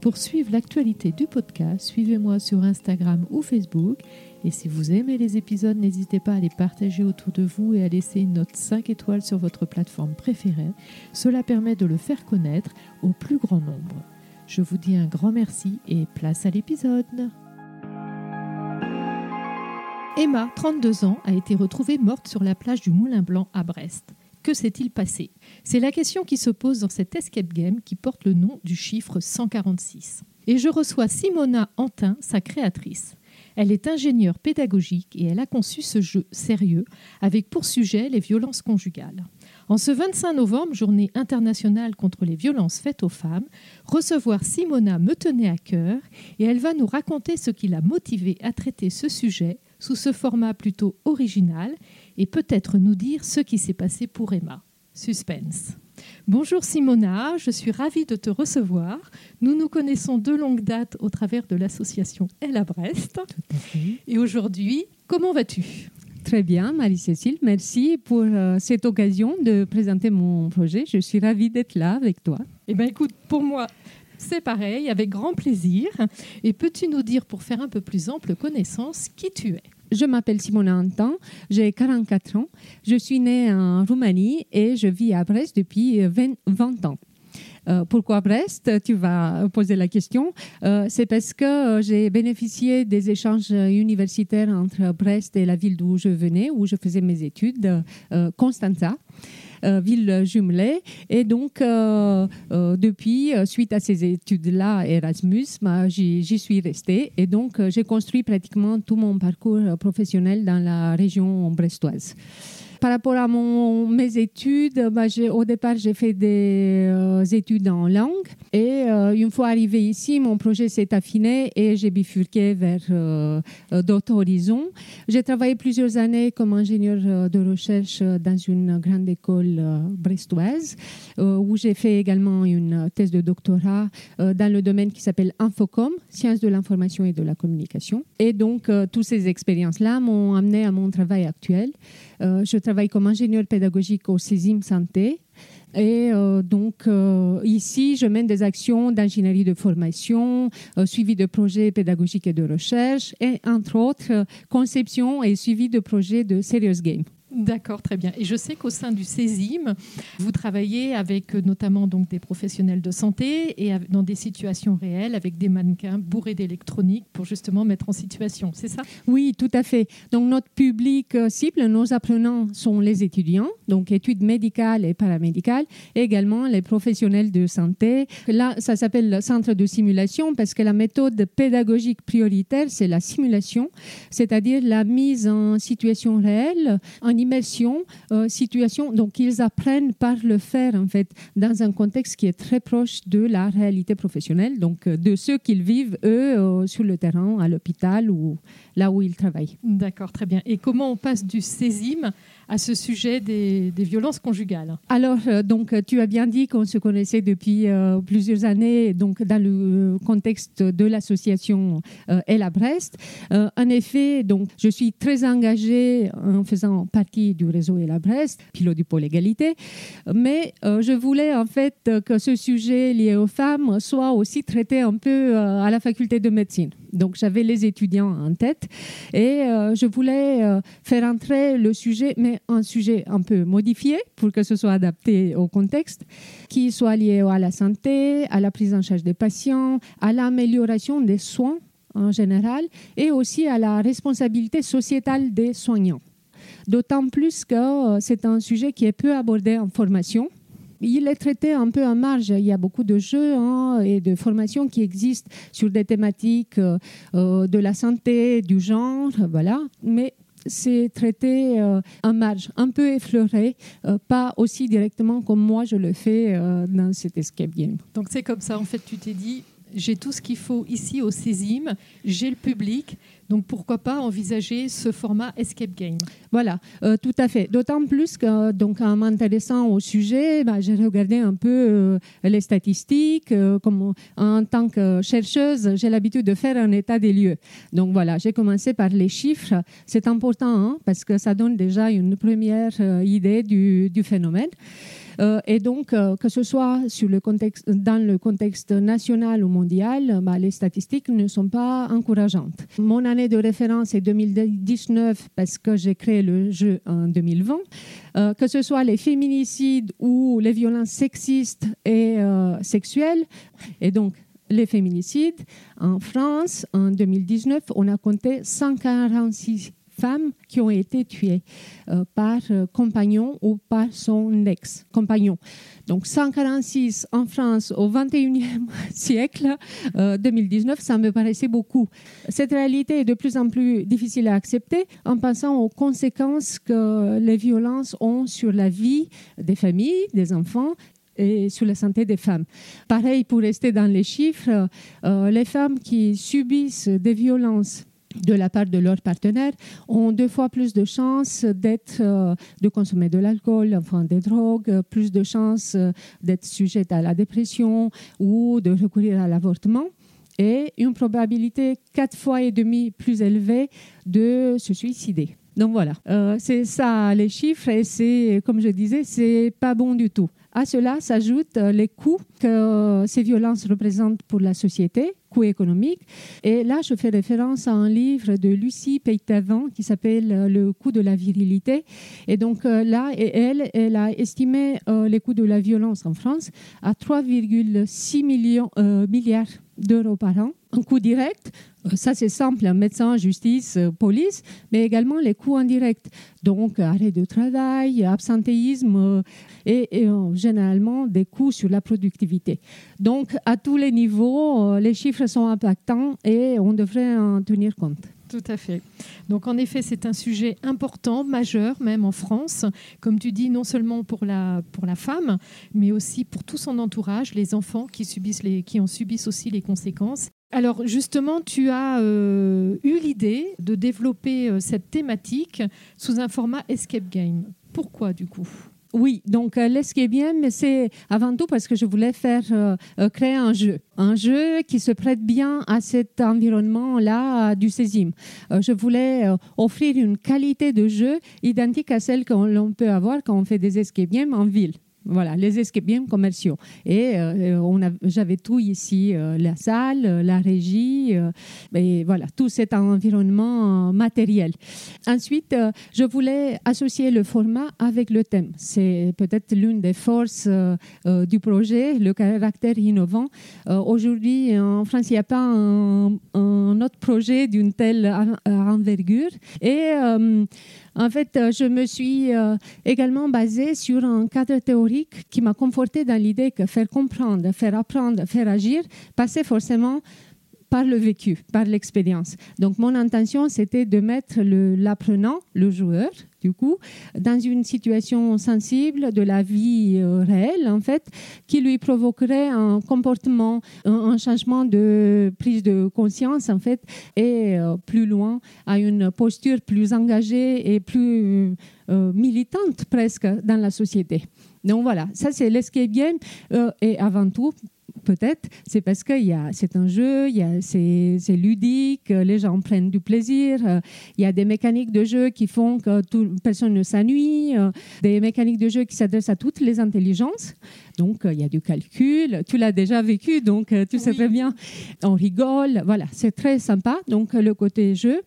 Pour suivre l'actualité du podcast, suivez-moi sur Instagram ou Facebook. Et si vous aimez les épisodes, n'hésitez pas à les partager autour de vous et à laisser une note 5 étoiles sur votre plateforme préférée. Cela permet de le faire connaître au plus grand nombre. Je vous dis un grand merci et place à l'épisode. Emma, 32 ans, a été retrouvée morte sur la plage du Moulin Blanc à Brest. Que s'est-il passé? C'est la question qui se pose dans cet escape game qui porte le nom du chiffre 146. Et je reçois Simona Antin, sa créatrice. Elle est ingénieure pédagogique et elle a conçu ce jeu sérieux avec pour sujet les violences conjugales. En ce 25 novembre, journée internationale contre les violences faites aux femmes, recevoir Simona me tenait à cœur et elle va nous raconter ce qui l'a motivée à traiter ce sujet sous ce format plutôt original et peut-être nous dire ce qui s'est passé pour Emma. Suspense. Bonjour Simona, je suis ravie de te recevoir. Nous nous connaissons de longue date au travers de l'association Elle à Brest. Et aujourd'hui, comment vas-tu? Très bien, Marie-Cécile. Merci pour euh, cette occasion de présenter mon projet. Je suis ravie d'être là avec toi. Eh bien, écoute, pour moi, c'est pareil, avec grand plaisir. Et peux-tu nous dire, pour faire un peu plus ample connaissance, qui tu es? Je m'appelle Simona Antan, j'ai 44 ans, je suis née en Roumanie et je vis à Brest depuis 20, 20 ans. Euh, pourquoi Brest? Tu vas poser la question. Euh, c'est parce que euh, j'ai bénéficié des échanges universitaires entre Brest et la ville d'où je venais, où je faisais mes études, Constanza. Euh, ville jumelée. Et donc, euh, euh, depuis, suite à ces études-là, Erasmus, bah, j'y suis restée. Et donc, j'ai construit pratiquement tout mon parcours professionnel dans la région brestoise. Par rapport à mes études, bah, au départ, j'ai fait des euh, études en langue. Et euh, une fois arrivé ici, mon projet s'est affiné et j'ai bifurqué vers euh, d'autres horizons. J'ai travaillé plusieurs années comme ingénieur de recherche dans une grande école brestoise, où j'ai fait également une thèse de doctorat dans le domaine qui s'appelle Infocom, sciences de l'information et de la communication. Et donc, toutes ces expériences-là m'ont amené à mon travail actuel. Travaille comme ingénieur pédagogique au CESIM Santé. Et euh, donc, euh, ici, je mène des actions d'ingénierie de formation, euh, suivi de projets pédagogiques et de recherche, et entre autres, conception et suivi de projets de Serious Game. D'accord, très bien. Et je sais qu'au sein du CESIM, vous travaillez avec euh, notamment donc des professionnels de santé et dans des situations réelles avec des mannequins bourrés d'électronique pour justement mettre en situation, c'est ça? Oui, tout à fait. Donc notre public euh, cible, nos apprenants sont les étudiants, donc études médicales et paramédicales, également les professionnels de santé. Là, ça s'appelle le centre de simulation parce que la méthode pédagogique prioritaire, c'est la simulation, c'est-à-dire la mise en situation réelle, immersion, euh, situation. Donc, ils apprennent par le faire, en fait, dans un contexte qui est très proche de la réalité professionnelle, donc euh, de ceux qu'ils vivent, eux, euh, sur le terrain, à l'hôpital ou là où ils travaillent. D'accord, très bien. Et comment on passe du CESIM à ce sujet des, violences conjugales? Alors, euh, donc, tu as bien dit qu'on se connaissait depuis plusieurs années, donc dans le contexte de l'association Elle à Brest. en effet, donc, je suis très engagée en faisant partie du réseau Elle à Brest, pilote du pôle égalité, mais je voulais en fait que ce sujet lié aux femmes soit aussi traité un peu à la faculté de médecine. Donc, j'avais les étudiants en tête et euh, je voulais euh, faire entrer le sujet, mais un sujet un peu modifié pour que ce soit adapté au contexte, qui soit lié à la santé, à la prise en charge des patients, à l'amélioration des soins en général et aussi à la responsabilité sociétale des soignants. D'autant plus que euh, c'est un sujet qui est peu abordé en formation il est traité un peu en marge. Il y a beaucoup de jeux hein, et de formations qui existent sur des thématiques euh, euh, de la santé, du genre, voilà. Mais c'est traité en marge, un peu effleuré, pas aussi directement comme moi je le fais dans cet escape game. Donc c'est comme ça, en fait, tu t'es dit, j'ai tout ce qu'il faut ici au Césime, j'ai le public, donc pourquoi pas envisager ce format escape game Voilà, euh, tout à fait. D'autant plus que, donc, en m'intéressant au sujet, bah, j'ai regardé un peu euh, les statistiques. Euh, comme, en tant que chercheuse, j'ai l'habitude de faire un état des lieux. Donc voilà, j'ai commencé par les chiffres. C'est important hein, parce que ça donne déjà une première idée du, du phénomène. Euh, et donc, euh, que ce soit dans le contexte national ou mondial, bah, les statistiques ne sont pas encourageantes. Mon année de référence est 2019 parce que j'ai créé le jeu en 2020. Euh, que ce soit les féminicides ou les violences sexistes et sexuelles, et donc les féminicides, en France, en 2019, on a compté 146 femmes qui ont été tuées euh, par euh, compagnon ou par son ex-compagnon. Donc 146 en France au 21e siècle, 2019, euh, ça me paraissait beaucoup. Cette réalité est de plus en plus difficile à accepter en pensant aux conséquences que les violences ont sur la vie des familles, des enfants et sur la santé des femmes. Pareil, pour rester dans les chiffres, les femmes qui subissent des violences de la part de leurs partenaires ont deux fois plus de chances d'être, euh, de consommer de l'alcool, enfin des drogues, plus de chances euh, d'être sujettes à la dépression ou de recourir à l'avortement et une probabilité quatre fois et demi plus élevée de se suicider. Donc voilà, euh, c'est ça les chiffres et c'est, comme je disais, c'est pas bon du tout. À cela s'ajoutent les coûts que ces violences représentent pour la société, coût économique. Et là, je fais référence à un livre de Lucie Peytavant qui s'appelle euh, Le coût de la virilité. Et donc euh, là, elle, elle a estimé euh, les coûts de la violence en France à 3,6 millions milliards d'euros par an. Un coût direct, ça c'est simple, médecin, justice, police, mais également les coûts indirects, donc arrêt de travail, absentéisme et, et généralement des coûts sur la productivité. Donc à tous les niveaux, les chiffres sont impactants et on devrait en tenir compte. Tout à fait. Donc en effet, c'est un sujet important, majeur même en France, comme tu dis, non seulement pour la, pour la femme, mais aussi pour tout son entourage, les enfants qui, subissent les, qui en subissent aussi les conséquences. Alors justement, tu as euh, eu l'idée de développer euh, cette thématique sous un format escape game. Pourquoi du coup? Oui, donc euh, l'escape game, c'est avant tout parce que je voulais faire créer un jeu, un jeu qui se prête bien à cet environnement-là du Césime. je voulais offrir une qualité de jeu identique à celle qu'on peut avoir quand on fait des escape games en ville. Voilà, les escape commerciaux. Et euh, j'avais tout ici, euh, la salle, euh, la régie, et voilà, tout cet environnement matériel. Ensuite, je voulais associer le format avec le thème. C'est peut-être l'une des forces du projet, le caractère innovant. Aujourd'hui, en France, il n'y a pas un, un, autre projet d'une telle envergure. Et en fait, euh, je me suis euh, également basée sur un cadre théorique qui m'a conforté dans l'idée que faire comprendre, faire apprendre, faire agir passait forcément par le vécu, par l'expérience. Donc mon intention, c'était de mettre l'apprenant, le, joueur, du coup, dans une situation sensible de la vie euh, réelle, en fait, qui lui provoquerait un comportement, un, changement de prise de conscience, en fait, et euh, plus loin, à une posture plus engagée et plus euh, militante presque dans la société. Donc voilà, ça c'est l'escape game et avant tout peut-être, c'est parce que c'est un jeu, c'est ludique, les gens prennent du plaisir, il y a des mécaniques de jeu qui font que tout, personne ne s'ennuie, des mécaniques de jeu qui s'adressent à toutes les intelligences. Donc, il y a du calcul, tu l'as déjà vécu, donc tu sais très bien, on rigole, voilà, c'est très sympa, donc le côté jeu.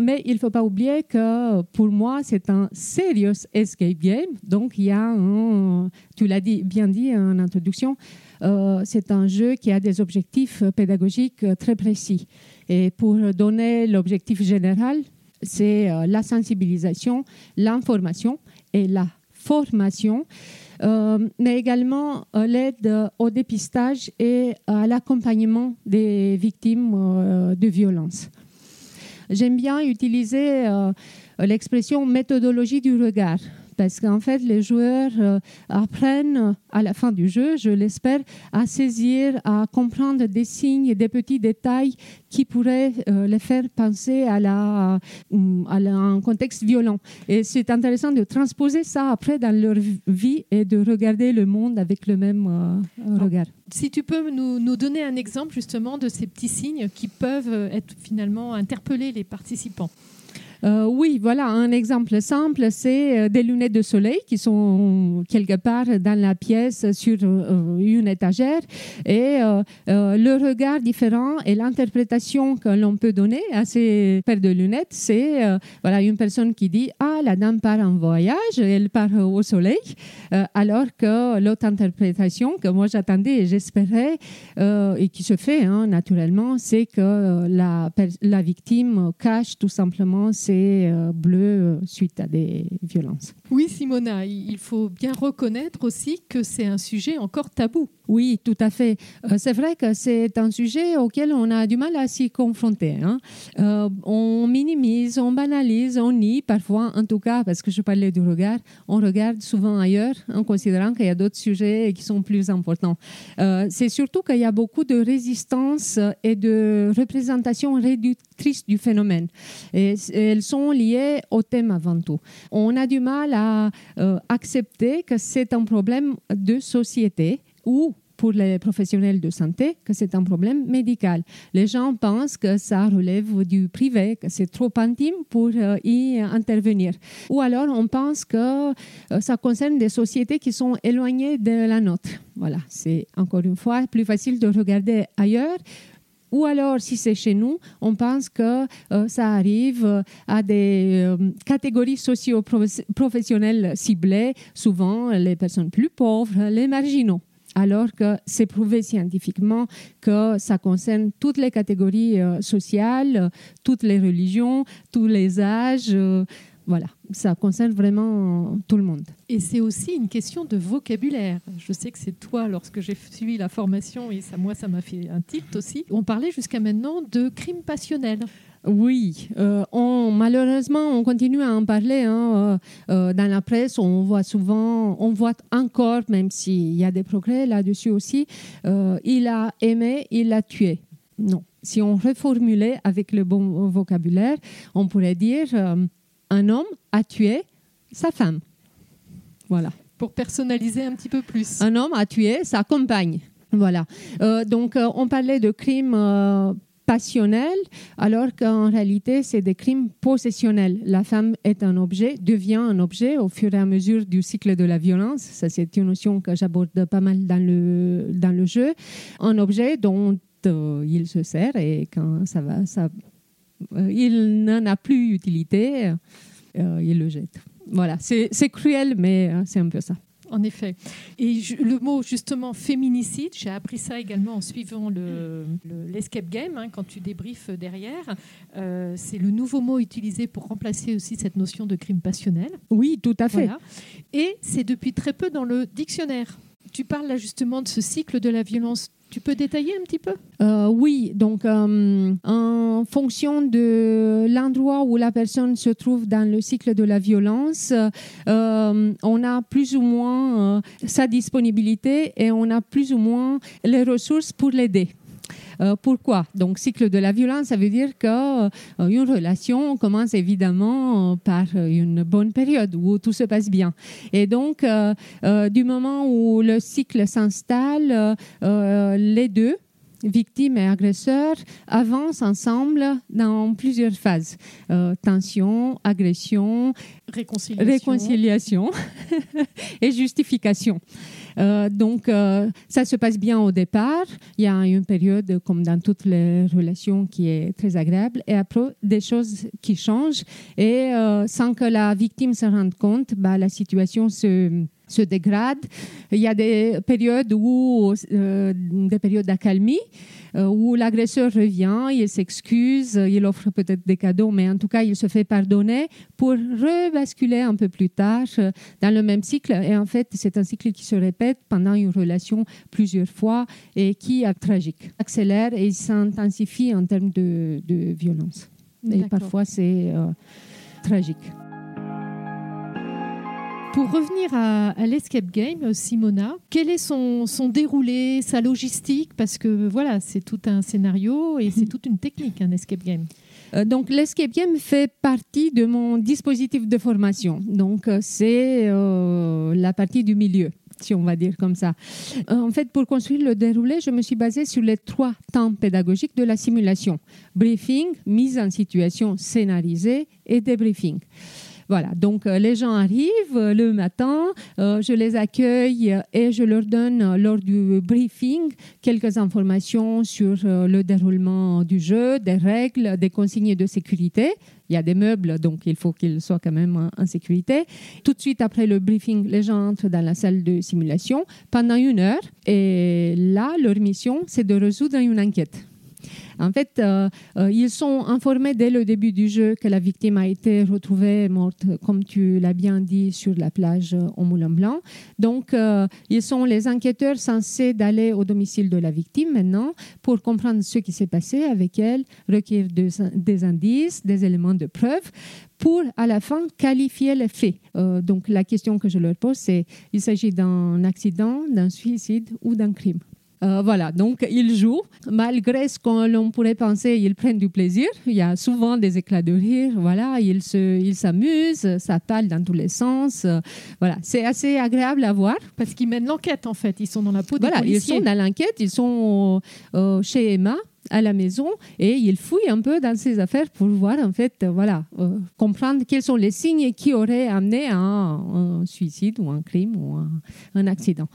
Mais il ne faut pas oublier que pour moi, c'est un serious escape game. Donc, il y a, un, tu l'as dit, bien dit en introduction, euh, c'est un jeu qui a des objectifs pédagogiques très précis. Et pour donner l'objectif général, c'est euh, la sensibilisation, l'information et la formation, euh, mais également l'aide au dépistage et à l'accompagnement des victimes de violences. J'aime bien utiliser l'expression méthodologie du regard parce qu'en fait, les joueurs euh, apprennent à la fin du jeu, je l'espère, à saisir, à comprendre des signes et des petits détails qui pourraient euh, les faire penser à, la, à un contexte violent. Et c'est intéressant de transposer ça après dans leur vie et de regarder le monde avec le même euh, regard. Si tu peux nous, nous, donner un exemple justement de ces petits signes qui peuvent être finalement interpeller les participants. Euh, oui, voilà, un exemple simple, c'est euh, des lunettes de soleil qui sont quelque part dans la pièce sur euh, une étagère. Et le regard différent et l'interprétation que l'on peut donner à ces paires de lunettes, c'est voilà une personne qui dit ah la dame part en voyage, elle part au soleil, alors que l'autre interprétation que moi j'attendais et j'espérais et qui se fait hein, naturellement, c'est que la, la victime cache tout simplement euh, bleu euh, suite à des violences. Oui, Simona, il faut bien reconnaître aussi que c'est un sujet encore tabou. Oui, tout à fait. Euh, c'est vrai que c'est un sujet auquel on a du mal à s'y confronter. Hein. on minimise, on banalise, on nie parfois, en tout cas, parce que je parlais du regard, on regarde souvent ailleurs en considérant qu'il y a d'autres sujets qui sont plus importants. c'est surtout qu'il y a beaucoup de résistance et de représentation réductrice du phénomène. Et elles sont liées au thème avant tout. On a du mal à euh, accepter que c'est un problème de société ou pour les professionnels de santé que c'est un problème médical. Les gens pensent que ça relève du privé, que c'est trop intime pour euh, y intervenir. Ou alors on pense que euh, ça concerne des sociétés qui sont éloignées de la nôtre. Voilà, c'est encore une fois plus facile de regarder ailleurs ou alors, si c'est chez nous, on pense que euh, ça arrive euh, à des euh, catégories socio-professionnelles ciblées, souvent les personnes plus pauvres, les marginaux. Alors que c'est prouvé scientifiquement que ça concerne toutes les catégories sociales, toutes les religions, tous les âges. Voilà, ça concerne vraiment tout le monde. Et c'est aussi une question de vocabulaire. Je sais que c'est toi, lorsque j'ai suivi la formation, et ça, moi, ça m'a fait un tilt aussi. On parlait jusqu'à maintenant de crime passionnel. Oui, euh, on, malheureusement, on continue à en parler. Hein, euh, euh, dans la presse, on voit souvent, on voit encore, même s'il y a des progrès là-dessus aussi, il a aimé, il a tué. Non. Si on reformulait avec le bon vocabulaire, on pourrait dire un homme a tué sa femme. Voilà. Pour personnaliser un petit peu plus. Un homme a tué sa compagne. Voilà. Euh, donc, euh, on parlait de crimes euh, passionnels, alors qu'en réalité, c'est des crimes possessionnels. La femme est un objet, devient un objet au fur et à mesure du cycle de la violence. Ça, c'est une notion que j'aborde pas mal dans le, dans le jeu. Un objet dont il se sert et quand ça va, ça il n'en a plus utilité, euh, il le jette. Voilà, c'est cruel, mais euh, c'est un peu ça. En effet. Et le mot justement féminicide, j'ai appris ça également en suivant l'escape le, game, hein, quand tu débriefes derrière. c'est le nouveau mot utilisé pour remplacer aussi cette notion de crime passionnel. Oui, tout à fait. Et c'est depuis très peu dans le dictionnaire. Tu parles là justement de ce cycle de la violence tu peux détailler un petit peu? Euh, Oui, donc euh, en fonction de l'endroit où la personne se trouve dans le cycle de la violence, euh, on a plus ou moins sa disponibilité et on a plus ou moins les ressources pour l'aider. Euh, pourquoi? Donc, cycle de la violence, ça veut dire qu'une euh, relation commence évidemment par une bonne période où tout se passe bien. Et donc, euh, du moment où le cycle s'installe, les deux, victimes et agresseurs avancent ensemble dans plusieurs phases. tension, agression, réconciliation, réconciliation et justification. Euh, donc, euh, ça se passe bien au départ. Il y a une période, comme dans toutes les relations, qui est très agréable. Et après, des choses qui changent. Et euh, sans que la victime se rende compte, bah, la situation se se dégrade. Il y a des périodes où, des périodes d'accalmie. Euh, où l'agresseur revient, il s'excuse, il offre peut-être des cadeaux, mais en tout cas, il se fait pardonner pour rebasculer un peu plus tard euh, dans le même cycle. Et en fait, c'est un cycle qui se répète pendant une relation plusieurs fois et qui est tragique. Accélère et s'intensifie en termes de, violence. Et parfois, c'est euh, tragique. Pour revenir à, l'escape game, Simona, quel est son, déroulé, sa logistique? Parce que voilà, c'est tout un scénario et c'est toute une technique, un escape game. Euh, donc, l'escape game fait partie de mon dispositif de formation. Donc, euh, c'est euh, la partie du milieu si on va dire comme ça. En fait, pour construire le déroulé, je me suis basée sur les trois temps pédagogiques de la simulation. Briefing, mise en situation scénarisée et débriefing. Voilà, donc euh, les gens arrivent euh, le matin, euh, je les accueille et je leur donne lors du briefing quelques informations sur le déroulement du jeu, des règles, des consignes de sécurité. Il y a des meubles, donc il faut qu'ils soient quand même en sécurité. Tout de suite après le briefing, les gens entrent dans la salle de simulation pendant une heure. Et là, leur mission, c'est de résoudre une enquête. En fait, euh, euh, ils sont informés dès le début du jeu que la victime a été retrouvée morte, comme tu l'as bien dit, sur la plage au Moulin Blanc. Donc, euh, ils sont les enquêteurs censés d'aller au domicile de la victime maintenant pour comprendre ce qui s'est passé avec elle, recueillir des, indices, des éléments de preuve pour à la fin qualifier les faits. donc la question que je leur pose, c'est il s'agit d'un accident, d'un suicide ou d'un crime. Euh, voilà, donc ils jouent. Malgré ce qu'on pourrait penser, ils prennent du plaisir. Il y a souvent des éclats de rire. Voilà, ils s'amusent, ils ça parle dans tous les sens. Euh, voilà, c'est assez agréable à voir. Parce qu'ils mènent l'enquête en fait. Ils sont dans la peau des voilà, Ils sont dans l'enquête. Ils sont euh, chez Emma à la maison et il fouille un peu dans ses affaires pour voir en fait voilà comprendre quels sont les signes qui auraient amené à un, suicide ou un crime ou un accident.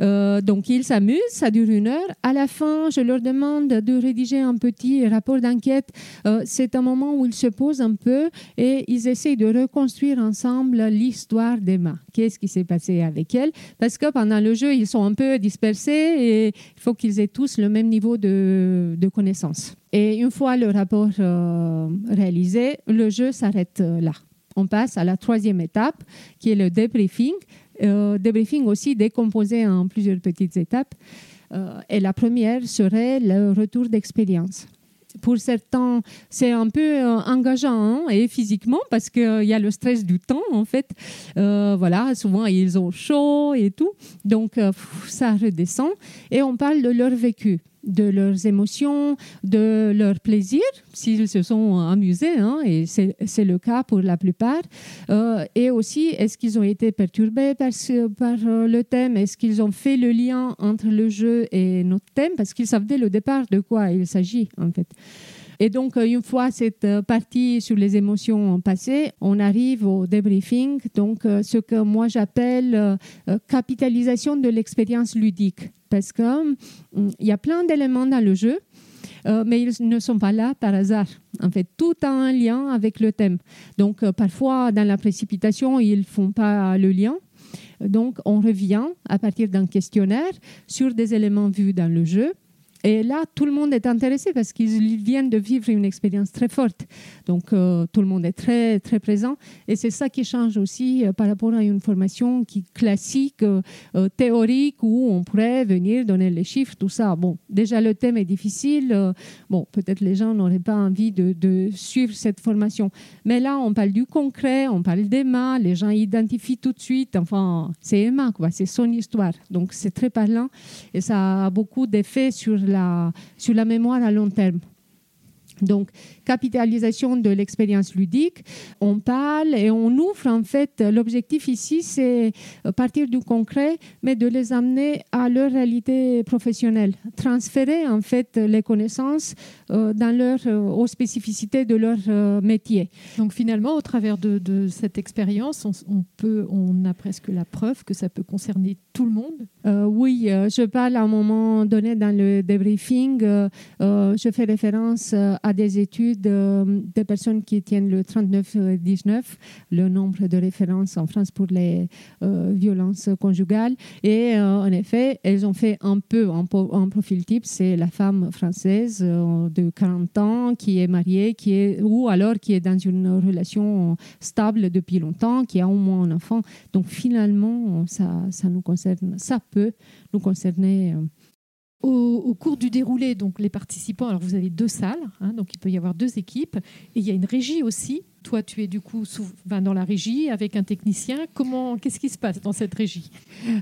Euh, donc ils s'amusent, ça dure une heure. À la fin, je leur demande de rédiger un petit rapport d'enquête. Euh, c'est un moment où ils se posent un peu et ils essayent de reconstruire ensemble l'histoire d'Emma. Qu'est-ce qui s'est passé avec elle? Parce que pendant le jeu, ils sont un peu dispersés et il faut qu'ils aient tous le même niveau de, de connaissance. Et une fois le rapport euh, réalisé, le jeu s'arrête là. On passe à la troisième étape, qui est le débriefing euh, débriefing aussi décomposé en plusieurs petites étapes. Euh, et la première serait le retour d'expérience. Pour certains, c'est un peu euh, engageant hein, et physiquement parce qu'il y a le stress du temps en fait. voilà, souvent ils ont chaud et tout, donc ça redescend et on parle de leur vécu de leurs émotions, de leur plaisir, s'ils se sont amusés, hein, et c'est le cas pour la plupart. Euh, et aussi, est-ce qu'ils ont été perturbés par, par euh, le thème? Est-ce qu'ils ont fait le lien entre le jeu et notre thème? Parce qu'ils savent dès le départ de quoi il s'agit, en fait. Et donc, euh, une fois cette euh, partie sur les émotions passée, on arrive au débriefing, donc euh, ce que moi j'appelle capitalisation de l'expérience ludique. Parce qu'il hum, il y a plein d'éléments dans le jeu, mais ils ne sont pas là par hasard. En fait, tout a un lien avec le thème. Donc, parfois, dans la précipitation, ils ne font pas le lien. Donc, on revient à partir d'un questionnaire sur des éléments vus dans le jeu et là, tout le monde est intéressé parce qu'ils viennent de vivre une expérience très forte. Donc, euh, tout le monde est très, très présent. Et c'est ça qui change aussi euh, par rapport à une formation qui, classique, euh, théorique, où on pourrait venir donner les chiffres, tout ça. Bon, déjà, le thème est difficile. bon, peut-être les gens n'auraient pas envie de, suivre cette formation. Mais là, on parle du concret, on parle d'Emma. Les gens identifient tout de suite. Enfin, c'est Emma, quoi. C'est son histoire. Donc, c'est très parlant. Et ça a beaucoup d'effets sur la sur la mémoire à long terme. Donc, capitalisation de l'expérience ludique, on parle et on ouvre en fait, l'objectif ici, c'est partir du concret, mais de les amener à leur réalité professionnelle, transférer en fait les connaissances euh, dans leur, euh, aux spécificités de leur euh, métier. Donc finalement, au travers de, cette expérience, on, peut, on a presque la preuve que ça peut concerner tout le monde. oui, je parle à un moment donné dans le débriefing, je fais référence à des études des personnes qui tiennent le 39-19, le nombre de références en France pour les euh, violences conjugales. Et euh, en effet, elles ont fait un peu un, profil type. C'est la femme française euh, de 40 ans qui est mariée, qui est, ou alors qui est dans une relation stable depuis longtemps, qui a au moins un enfant. Donc finalement, ça, ça nous concerne, ça peut nous concerner au, cours du déroulé, donc les participants, alors vous avez deux salles, hein, donc il peut y avoir deux équipes, et il y a une régie aussi Toi, tu es du coup dans la régie avec un technicien. Comment, qu'est-ce qui se passe dans cette régie?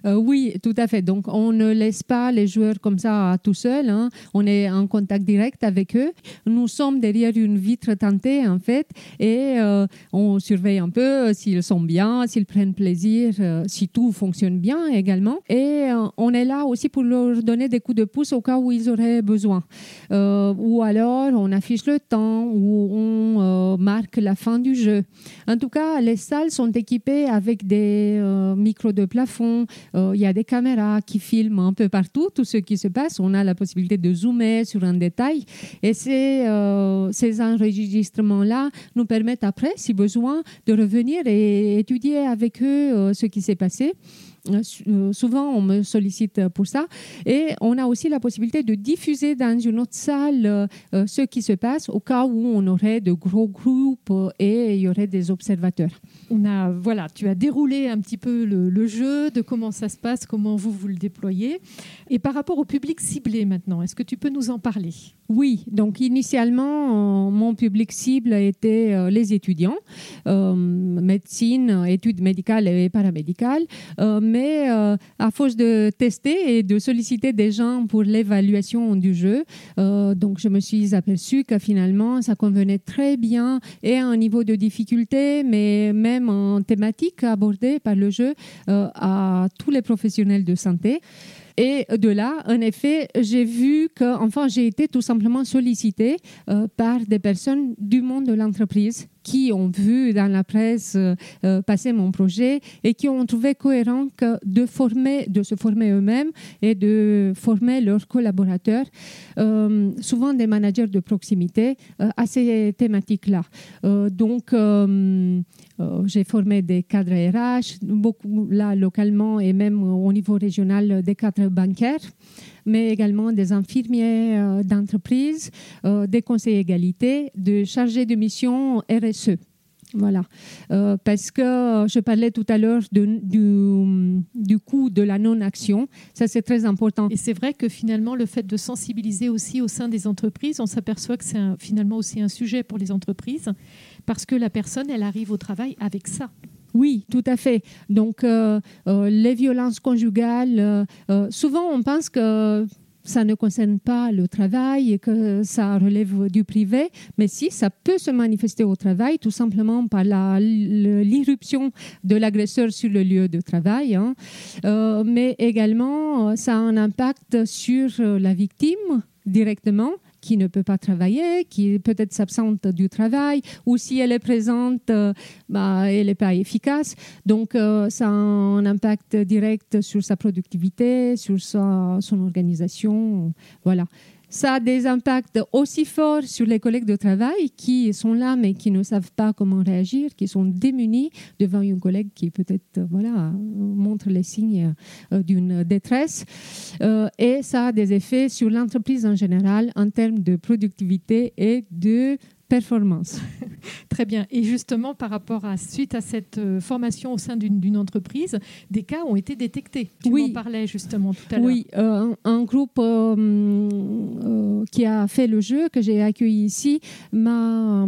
Euh, Oui, tout à fait. Donc, on ne laisse pas les joueurs comme ça tout seuls. Hein. On est en contact direct avec eux. Nous sommes derrière une vitre teintée, en fait, et euh, on surveille un peu s'ils sont bien, s'ils prennent plaisir, si tout fonctionne bien également. Et on est là aussi pour leur donner des coups de pouce au cas où ils auraient besoin. ou alors, on affiche le temps, ou on marque la fin du jeu. En tout cas, les salles sont équipées avec des euh, micros de plafond. Euh, il y a des caméras qui filment un peu partout tout ce qui se passe. On a la possibilité de zoomer sur un détail. Et ces, euh, ces enregistrements-là nous permettent après, si besoin, de revenir et étudier avec eux ce qui s'est passé. Euh, euh, souvent, on me sollicite pour ça. Et on a aussi la possibilité de diffuser dans une autre salle euh, ce qui se passe au cas où on aurait de gros groupes et il y aurait des observateurs. On a, voilà, tu as déroulé un petit peu le, jeu, de comment ça se passe, comment vous, vous le déployez. Et par rapport au public ciblé maintenant, est-ce que tu peux nous en parler? Oui, donc initialement, mon public cible était les étudiants, médecine, études médicales et paramédicales, mais euh, à force de tester et de solliciter des gens pour l'évaluation du jeu, euh, donc je me suis aperçue que finalement ça convenait très bien et à un niveau de difficulté, mais même en thématique abordée par le jeu euh, à tous les professionnels de santé. Et de là, en effet, j'ai vu que, enfin, j'ai été tout simplement sollicitée par des personnes du monde de l'entreprise qui ont vu dans la presse euh, euh, passer mon projet et qui ont trouvé cohérent que de, former, de se former eux-mêmes et de former leurs collaborateurs, euh, souvent des managers de proximité, à ces thématiques-là. donc, j'ai formé des cadres RH, beaucoup là localement et même au niveau régional des cadres bancaires mais également des infirmiers euh, d'entreprise, euh, des conseillers égalité, de chargés de mission RSE. Voilà, euh, parce que je parlais tout à l'heure du coût de la non-action. Ça, c'est très important. Et c'est vrai que finalement, le fait de sensibiliser aussi au sein des entreprises, on s'aperçoit que c'est finalement aussi un sujet pour les entreprises, parce que la personne, elle arrive au travail avec ça. Oui, tout à fait. Donc, euh, euh, les violences conjugales, euh, souvent on pense que ça ne concerne pas le travail et que ça relève du privé, mais si, ça peut se manifester au travail, tout simplement par l'irruption de l'agresseur sur le lieu de travail, hein. mais également ça a un impact sur la victime directement qui ne peut pas travailler, qui peut-être s'absente du travail, ou si elle est présente, euh, bah, elle n'est pas efficace. Donc, euh, ça a un impact direct sur sa productivité, sur sa, son organisation. Voilà ça a des impacts aussi forts sur les collègues de travail qui sont là mais qui ne savent pas comment réagir, qui sont démunis devant une collègue qui peut-être voilà, montre les signes euh, d'une détresse. Euh, et ça a des effets sur l'entreprise en général en termes de productivité et de performance. Très bien. Et justement, par rapport à suite à cette euh, formation au sein d'une entreprise, des cas ont été détectés. Tu oui. en parlais justement tout à l'heure. Oui, euh, un, groupe euh, qui a fait le jeu que j'ai accueilli ici m'a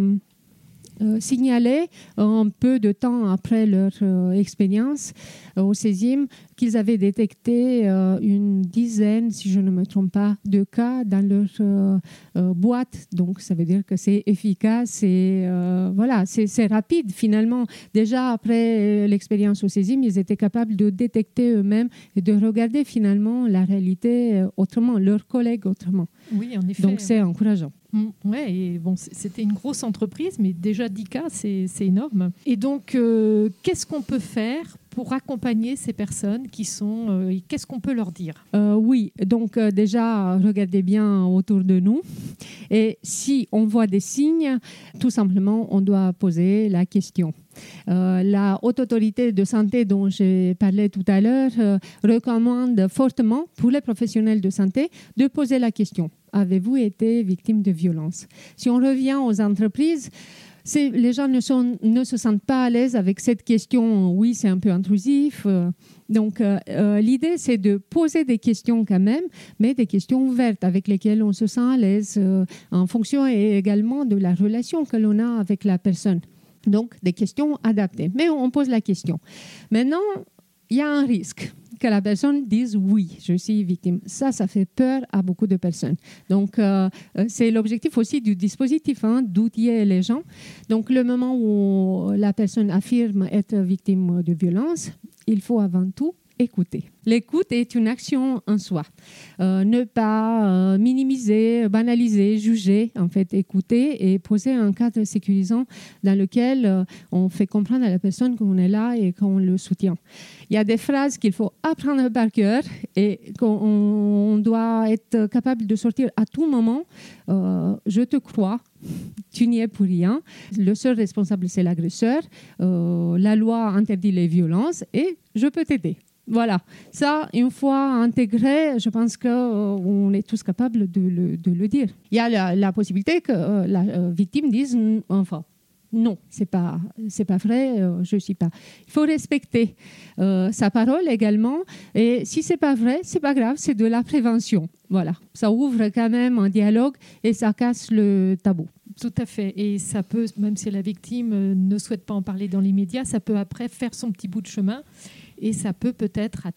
signalé un peu de temps après leur expérience au 16e qu'ils avaient détecté euh, une dizaine, si je ne me trompe pas, de cas dans leur euh, euh, boîte. Donc, ça veut dire que c'est efficace et voilà, c'est rapide finalement. Déjà, après l'expérience au 16e, ils étaient capables de détecter eux-mêmes et de regarder finalement la réalité autrement, leurs collègues autrement. Oui, en effet. Donc, c'est encourageant. Mm, oui, et bon, c'était une grosse entreprise, mais déjà 10 cas, c'est énorme. Et donc, qu'est-ce qu'on peut faire pour accompagner ces personnes qui sont... Euh, qu'est-ce qu'on peut leur dire? Euh, Oui, donc euh, déjà, regardez bien autour de nous. Et si on voit des signes, tout simplement, on doit poser la question. La haute autorité de santé dont j'ai parlé tout à l'heure recommande fortement pour les professionnels de santé de poser la question. Avez-vous été victime de violence? Si on revient aux entreprises, les gens ne, se sentent pas à l'aise avec cette question. Oui, c'est un peu intrusif. Euh, donc, euh, euh, l'idée, c'est de poser des questions quand même, mais des questions ouvertes avec lesquelles on se sent à l'aise en fonction également de la relation que l'on a avec la personne. Donc, des questions adaptées. Mais on pose la question. Maintenant, il y a un risque que la personne dise oui, je suis victime. Ça, ça fait peur à beaucoup de personnes. Donc, euh, euh, c'est l'objectif aussi du dispositif, hein, d'outiller les gens. Donc, le moment où la personne affirme être victime de violence, il faut avant tout écouter. L'écoute est une action en soi. Euh, ne pas euh, minimiser, banaliser, juger, en fait, écouter et poser un cadre sécurisant dans lequel euh, on fait comprendre à la personne qu'on est là et qu'on le soutient. Il y a des phrases qu'il faut apprendre par cœur et qu'on doit être capable de sortir à tout moment. je te crois, tu n'y es pour rien. Le seul responsable, c'est l'agresseur. la loi interdit les violences et je peux t'aider. Voilà, ça, une fois intégré, je pense qu'on est tous capables de le, dire. Il y a la, possibilité que euh, la euh, victime dise, enfin, non, c'est pas c'est pas vrai, euh, je suis pas. Il faut respecter sa parole également. Et si c'est pas vrai, c'est pas grave, c'est de la prévention. Voilà, ça ouvre quand même un dialogue et ça casse le tabou. Tout à fait. Et ça peut, même si la victime ne souhaite pas en parler dans l'immédiat, ça peut après faire son petit bout de chemin et ça peut peut-être, à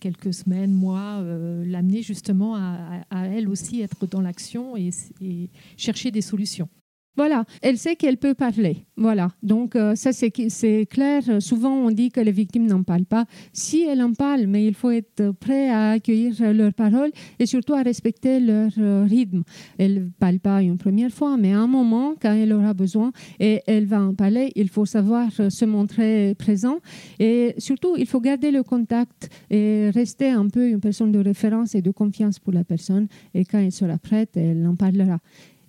quelques semaines, mois, euh, l'amener justement à, elle aussi être dans l'action et chercher des solutions. Voilà, elle sait qu'elle peut parler. Voilà, donc euh, ça c'est clair. Souvent on dit que les victimes n'en parlent pas. Si elles en parlent, mais il faut être prêt à accueillir leurs paroles et surtout à respecter leur euh, rythme. Elle ne parle pas une première fois, mais à un moment, quand elle aura besoin et elle va en parler, il faut savoir se montrer présent et surtout il faut garder le contact et rester un peu une personne de référence et de confiance pour la personne. Et quand elle sera prête, elle en parlera.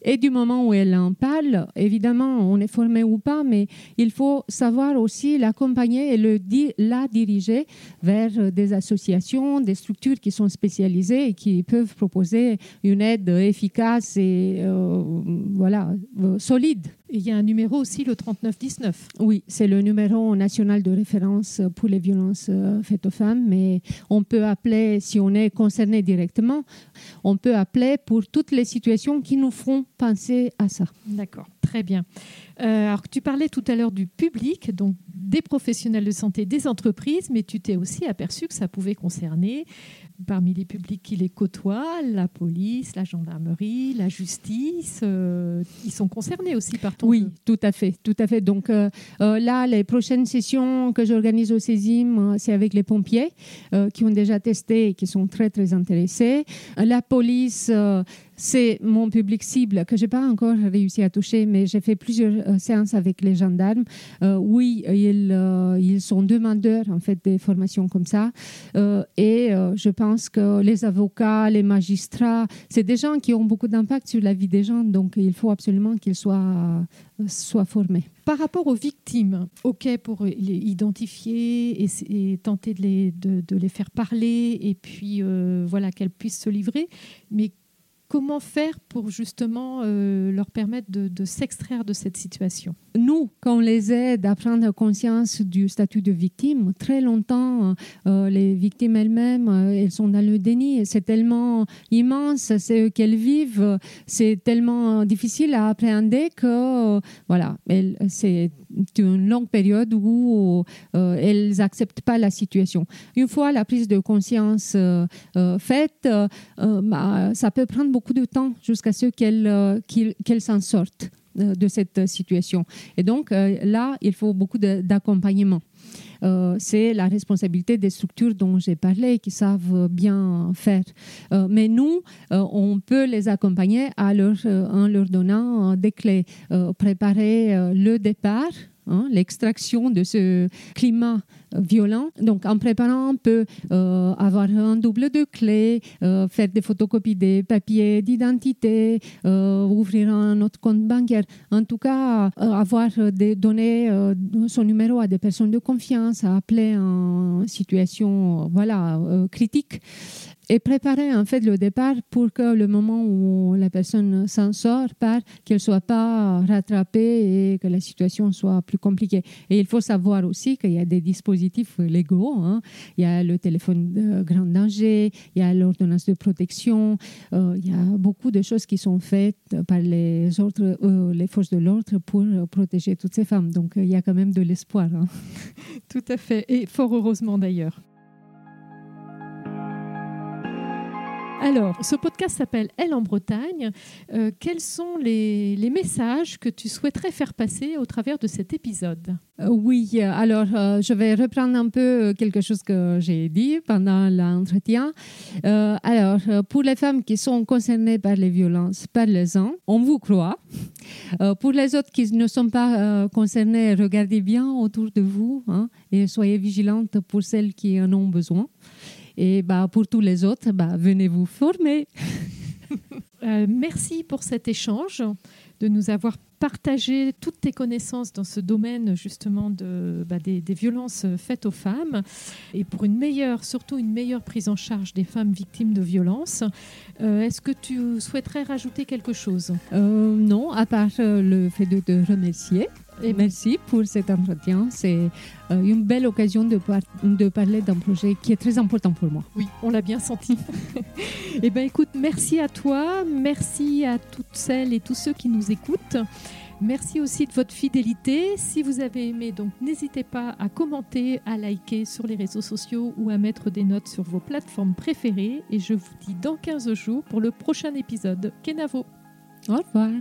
Et du moment où elle en parle, évidemment, on est formé ou pas, mais il faut savoir aussi l'accompagner et le, la diriger vers des associations, des structures qui sont spécialisées et qui peuvent proposer une aide efficace et euh, voilà, euh, solide il y a un numéro aussi, le 3919. Oui, c'est le numéro national de référence pour les violences euh, faites aux femmes, mais on peut appeler, si on est concerné directement, on peut appeler pour toutes les situations qui nous font penser à ça. D'accord, très bien. Euh, alors, tu parlais tout à l'heure du public, donc des professionnels de santé, des entreprises, mais tu t'es aussi aperçu que ça pouvait concerner parmi les publics qui les côtoient, la police, la gendarmerie, la justice, euh, ils sont concernés aussi par ton Oui, tout à fait, tout à fait. Donc euh, euh, là, les prochaines sessions que j'organise au CESIM, c'est avec les pompiers qui ont déjà testé et qui sont très très intéressés. La police c'est mon public cible que j'ai pas encore réussi à toucher, mais j'ai fait plusieurs euh, séances avec les gendarmes. Euh, oui, ils, euh, ils, sont demandeurs en fait des formations comme ça, et je pense que les avocats, les magistrats, c'est des gens qui ont beaucoup d'impact sur la vie des gens, donc il faut absolument qu'ils soient soient formés. Par rapport aux victimes, ok pour les identifier et, tenter de les, de les, faire parler et puis voilà qu'elles puissent se livrer, mais Comment faire pour justement euh, leur permettre de, s'extraire de cette situation? Nous, quand on les aide à prendre conscience du statut de victime, très longtemps, euh, les victimes elles-mêmes, euh, elles sont dans le déni. C'est tellement immense, c'est qu'elles vivent, c'est tellement difficile à appréhender que, voilà, c'est une longue période où elles n'acceptent pas la situation. Une fois la prise de conscience faite, bah, ça peut prendre beaucoup de temps jusqu'à ce qu'elle euh, qu'elle s'en sorte euh, de cette situation. Et donc euh, là, il faut beaucoup d'accompagnement. c'est la responsabilité des structures dont j'ai parlé qui savent bien faire. mais nous, on peut les accompagner en leur donnant des clés, préparer le départ Hein, l'extraction de ce climat euh, violent. Donc, en préparant, on peut euh, avoir un double de clés, euh, faire des photocopies des papiers d'identité, ouvrir un autre compte bancaire. En tout cas, avoir des données, son numéro à des personnes de confiance, appeler en situation voilà, critique et préparer en fait le départ pour que le moment où la personne s'en sort, qu'elle soit pas rattrapée et que la situation soit plus compliquée. Et il faut savoir aussi qu'il y a des dispositifs légaux. hein. Il y a le téléphone de grand danger, il y a l'ordonnance de protection, euh, il y a beaucoup de choses qui sont faites par les, autres, euh, les forces de l'ordre pour protéger toutes ces femmes. Donc il y a quand même de l'espoir. hein. Tout à fait, et fort heureusement d'ailleurs. Alors, ce podcast s'appelle Elle en Bretagne. Euh, quels sont les, messages que tu souhaiterais faire passer au travers de cet épisode Euh, Oui, alors euh, je vais reprendre un peu quelque chose que j'ai dit pendant l'entretien. Alors, pour les femmes qui sont concernées par les violences, parlez-en, on vous croit. Pour les autres qui ne sont pas concernées, regardez bien autour de vous hein, et soyez vigilantes pour celles qui en ont besoin. Et bah, pour tous les autres, bah, venez vous former. Euh, Merci pour cet échange, de nous avoir partagé toutes tes connaissances dans ce domaine justement de, bah, des, des violences faites aux femmes et pour une meilleure, surtout une meilleure prise en charge des femmes victimes de violences. Euh, Est-ce que tu souhaiterais rajouter quelque chose? Euh, non, à part le fait de te remercier. Et merci pour cet entretien. C'est euh, une belle occasion de, par- de parler d'un projet qui est très important pour moi. Oui, on l'a bien senti. eh bien, écoute, merci à toi, merci à toutes celles et tous ceux qui nous écoutent. Merci aussi de votre fidélité. Si vous avez aimé, donc n'hésitez pas à commenter, à liker sur les réseaux sociaux ou à mettre des notes sur vos plateformes préférées. Et je vous dis dans 15 jours pour le prochain épisode. Kenavo Au revoir.